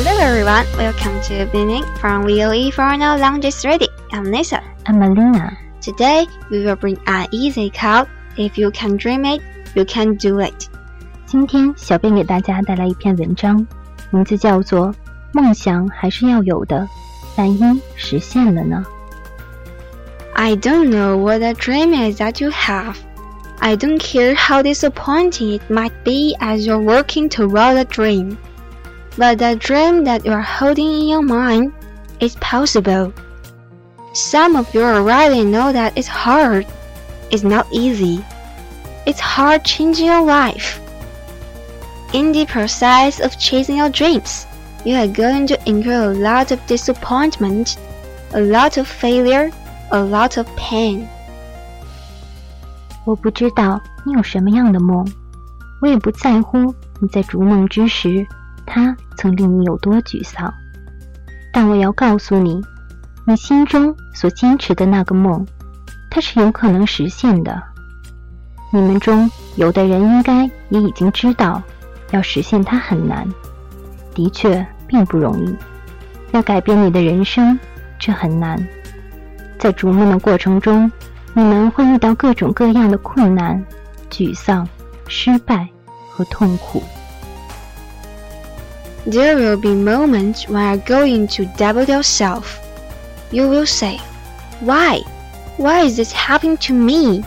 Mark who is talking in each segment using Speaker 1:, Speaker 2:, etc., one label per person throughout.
Speaker 1: Hello everyone, welcome to Beginning from VOE Foreigner Language Ready. I'm Lisa.
Speaker 2: I'm Alina.
Speaker 1: Today we will bring an easy card. If you can dream it, you can do it.
Speaker 2: 今天小编给大家带来一篇文章，名字叫做《梦想还是要有的，万一实现了呢？》
Speaker 1: I don't know what the dream is that you have. I don't care how disappointing it might be as you're working toward a dream. But the dream that you're holding in your mind is possible. Some of you already know that it's hard. It's not easy. It's hard changing your life. In the process of chasing your dreams, you are going to incur a lot of disappointment, a lot of failure, a lot of pain.
Speaker 2: 我不知道你有什么样的梦，我也不在乎你在逐梦之时， 它曾令你有多沮丧。但我要告诉你，你心中所坚持的那个梦，它是有可能实现的。你们中有的人应该也已经知道，要实现它很难，的确并不容易。要改变你的人生，这很难。在逐梦的过程中，你们会遇到各种各样的困难、沮丧、失败和痛苦。
Speaker 1: There will be moments when you're going to doubt yourself. You will say, Why? Why is this happening to me?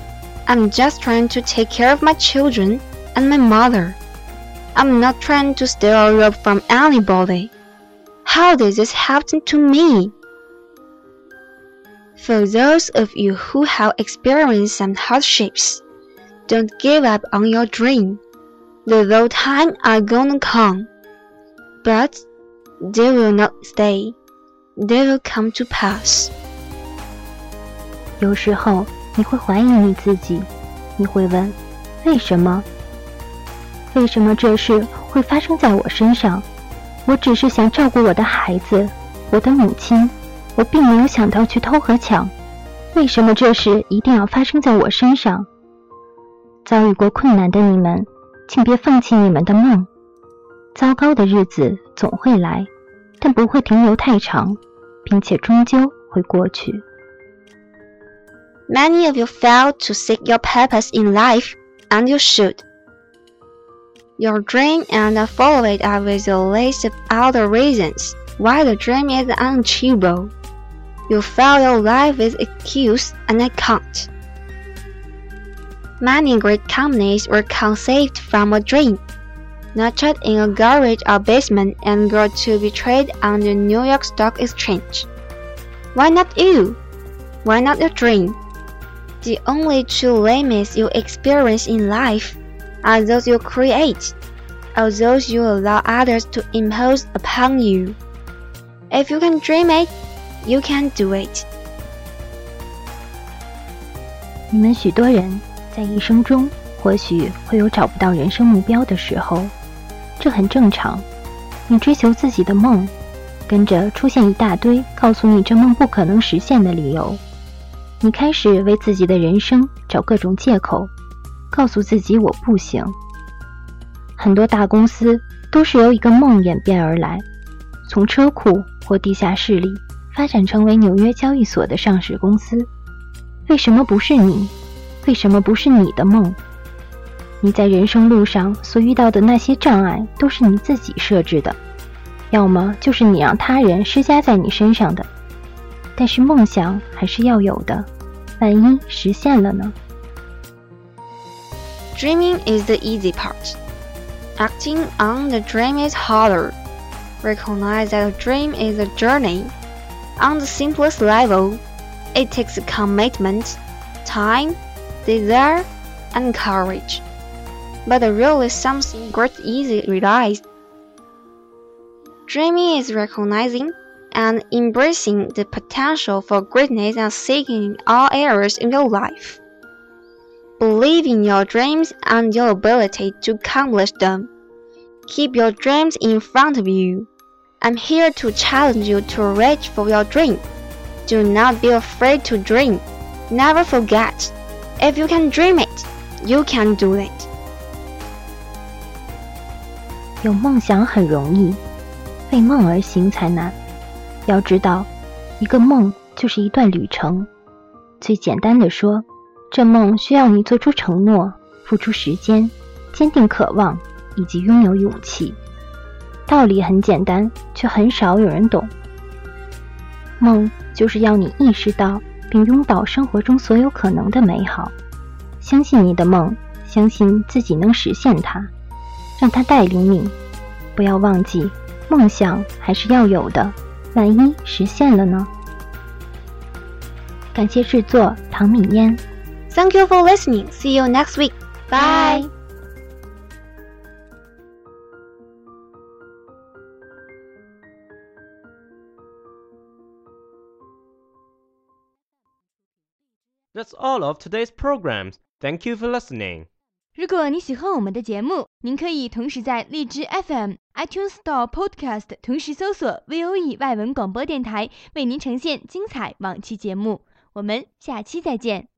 Speaker 1: I'm just trying to take care of my children and my mother. I'm not trying to steal a rope from anybody. How did this happen to me? For those of you who have experienced some hardships, don't give up on your dream. The low time are gonna come. But they will not stay. They will come to pass.
Speaker 2: 有时候你会怀疑你自己，你会问：为什么？为什么这事会发生在我身上？我只是想照顾我的孩子，我的母亲，我并没有想到去偷和抢。为什么这事一定要发生在我身上？遭遇过困难的你们，请别放弃你们的梦。糟糕的日子总会来，但不会停留太长，并且终究会过去。
Speaker 1: Many of you fail to seek your purpose in life, and you should. Your dream and follow it are with a list of other reasons why the dream is unachievable. You fill your life with excuse and I can't. Many great companies were conceived from a dream, nurtured in a garage or basement and grew to be traded on the New York Stock Exchange. Why not you? Why not your dream? The only true limits you experience in life are those you create, or those you allow others to impose upon you. If you can dream it, you can do it.
Speaker 2: 你们许多人在一生中或许会有找不到人生目标的时候， 这很正常。你追求自己的梦，跟着出现一大堆告诉你这梦不可能实现的理由。你开始为自己的人生找各种借口，告诉自己我不行。很多大公司都是由一个梦演变而来，从车库或地下室里发展成为纽约交易所的上市公司。为什么不是你？为什么不是你的梦？你在人生路上所遇到的那些障碍，都是你自己设置的，要么就是你让他人施加在你身上的。但是梦想还是要有的，万一实现了呢？
Speaker 1: Dreaming is the easy part. Acting on the dream is harder. Recognize that a dream is a journey. On the simplest level, it takes commitment, time, desire, and courage. But the real is something great easily realized. Dreaming is recognizing and embracing the potential for greatness and seeking all areas in your life. Believe in your dreams and your ability to accomplish them. Keep your dreams in front of you. I'm here to challenge you to reach for your dream. Do not be afraid to dream. Never forget, if you can dream it, you can do it.
Speaker 2: 有梦想很容易，为梦而行才难。要知道，一个梦就是一段旅程。最简单的说，这梦需要你做出承诺，付出时间，坚定渴望，以及拥有勇气。道理很简单，却很少有人懂。梦就是要你意识到并拥抱生活中所有可能的美好，相信你的梦，相信自己能实现它，让他带领你。不要忘记，梦想还是要有的，万一实现了呢？感谢制作唐敏嫣。
Speaker 1: Thank you for listening. See you next week. Bye.
Speaker 3: That's all of today's programs. Thank you for listening.
Speaker 4: 如果你喜欢我们的节目，您可以同时在荔枝 FM、iTunes Store、Podcast 同时搜索 VOE 外文广播电台，为您呈现精彩往期节目。我们下期再见。